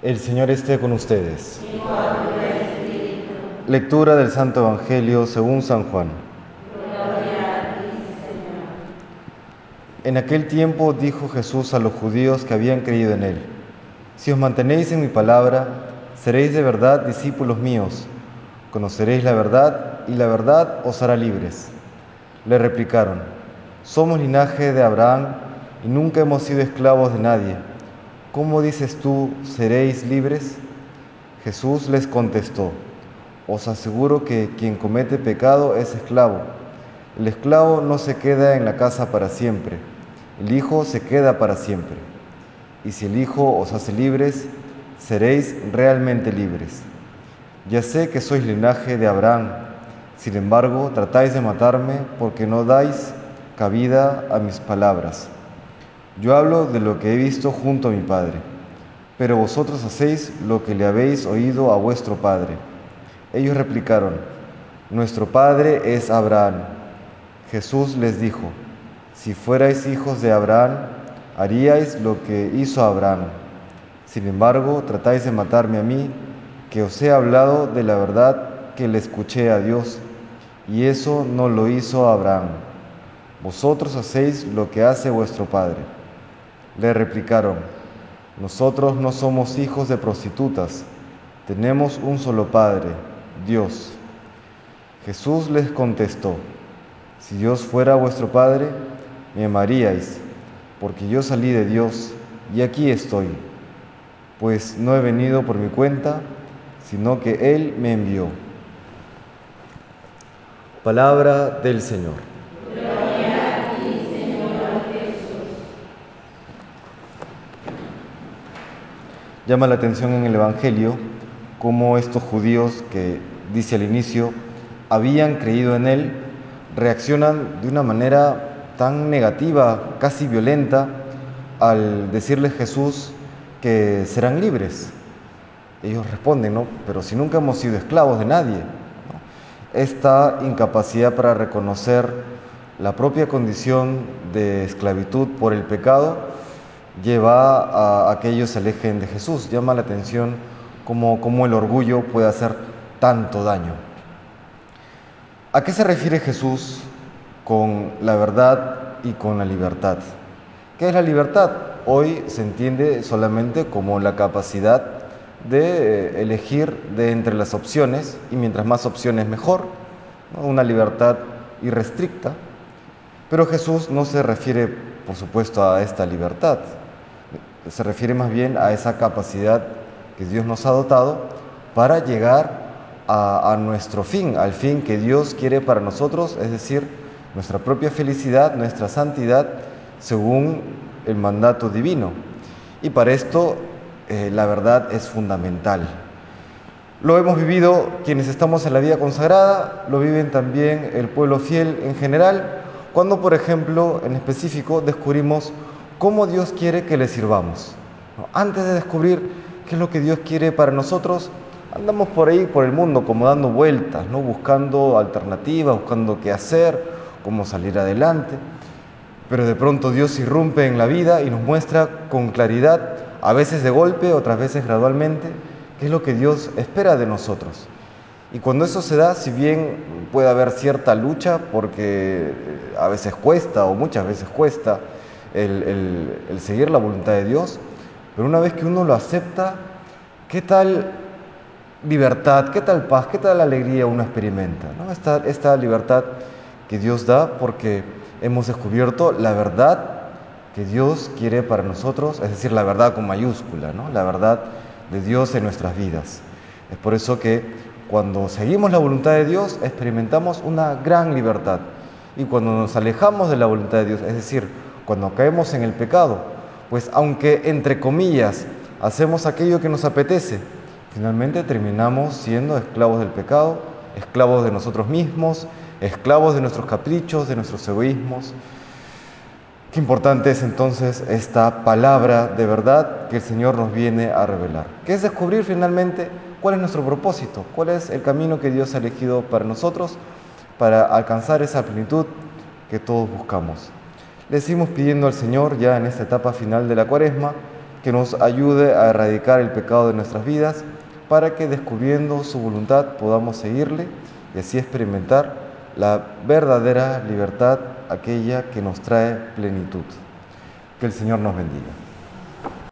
El Señor esté con ustedes. Lectura del Santo Evangelio según San Juan. En aquel tiempo dijo Jesús a los judíos que habían creído en él, Si os mantenéis en mi palabra, seréis de verdad discípulos míos, conoceréis la verdad y la verdad os hará libres. Le replicaron, Somos linaje de Abraham y nunca hemos sido esclavos de nadie. ¿Cómo dices tú, seréis libres? Jesús les contestó, os aseguro que quien comete pecado es esclavo. El esclavo no se queda en la casa para siempre, el Hijo se queda para siempre. Y si el Hijo os hace libres, seréis realmente libres. Ya sé que sois linaje de Abraham, sin embargo tratáis de matarme porque no dais cabida a mis palabras. Yo hablo de lo que he visto junto a mi Padre, pero vosotros hacéis lo que le habéis oído a vuestro Padre. Ellos replicaron, Nuestro Padre es Abraham. Jesús les dijo, Si fuerais hijos de Abraham, haríais lo que hizo Abraham. Sin embargo, tratáis de matarme a mí, que os he hablado de la verdad que le escuché a Dios, y eso no lo hizo Abraham. Vosotros hacéis lo que hace vuestro Padre. Le replicaron, nosotros no somos hijos de prostitutas, tenemos un solo Padre, Dios. Jesús les contestó, si Dios fuera vuestro Padre, me amaríais, porque yo salí de Dios y aquí estoy, pues no he venido por mi cuenta, sino que Él me envió. Palabra del Señor. Llama la atención en el Evangelio cómo estos judíos que, dice al inicio, habían creído en Él, reaccionan de una manera tan negativa, casi violenta, al decirles Jesús que serán libres. Ellos responden, ¿no? Pero si nunca hemos sido esclavos de nadie. Esta incapacidad para reconocer la propia condición de esclavitud por el pecado lleva a, que ellos se de Jesús. Llama la atención cómo, cómo el orgullo puede hacer tanto daño. ¿A qué se refiere Jesús con la verdad y con la libertad? ¿Qué es la libertad? Hoy se entiende solamente como la capacidad de eh, elegir de entre las opciones y mientras más opciones mejor, una libertad irrestricta. Pero Jesús no se refiere, por supuesto, a esta libertad se refiere más bien a esa capacidad que Dios nos ha dotado para llegar a, nuestro fin, al fin que Dios quiere para nosotros, es decir, nuestra propia felicidad, nuestra santidad, según el mandato divino. Y para esto eh, la verdad es fundamental. Lo hemos vivido quienes estamos en la vida consagrada, lo viven también el pueblo fiel en general, cuando por ejemplo en específico descubrimos cómo Dios quiere que le sirvamos. Antes de descubrir qué es lo que Dios quiere para nosotros, andamos por ahí, por el mundo, como dando vueltas, ¿no? buscando alternativas, buscando qué hacer, cómo salir adelante. Pero de pronto Dios irrumpe en la vida y nos muestra con claridad, a veces de golpe, otras veces gradualmente, qué es lo que Dios espera de nosotros. Y cuando eso se da, si bien puede haber cierta lucha, porque a veces cuesta o muchas veces cuesta, el, seguir la voluntad de Dios, pero una vez que uno lo acepta, ¿qué tal libertad, qué tal paz, qué tal alegría uno experimenta? ¿no? Esta, esta libertad que Dios da porque hemos descubierto la verdad que Dios quiere para nosotros, es decir, la verdad con mayúscula, ¿no? la verdad de Dios en nuestras vidas. Es por eso que cuando seguimos la voluntad de Dios experimentamos una gran libertad. Y cuando nos alejamos de la voluntad de Dios, es decir, cuando caemos en el pecado, pues aunque entre comillas hacemos aquello que nos apetece, finalmente terminamos siendo esclavos del pecado, esclavos de nosotros mismos, esclavos de nuestros caprichos, de nuestros egoísmos. Qué importante es entonces esta palabra de verdad que el Señor nos viene a revelar, que es descubrir finalmente cuál es nuestro propósito, cuál es el camino que Dios ha elegido para nosotros para alcanzar esa plenitud que todos buscamos. Le seguimos pidiendo al Señor ya en esta etapa final de la cuaresma que nos ayude a erradicar el pecado de nuestras vidas para que descubriendo su voluntad podamos seguirle y así experimentar la verdadera libertad, aquella que nos trae plenitud. Que el Señor nos bendiga.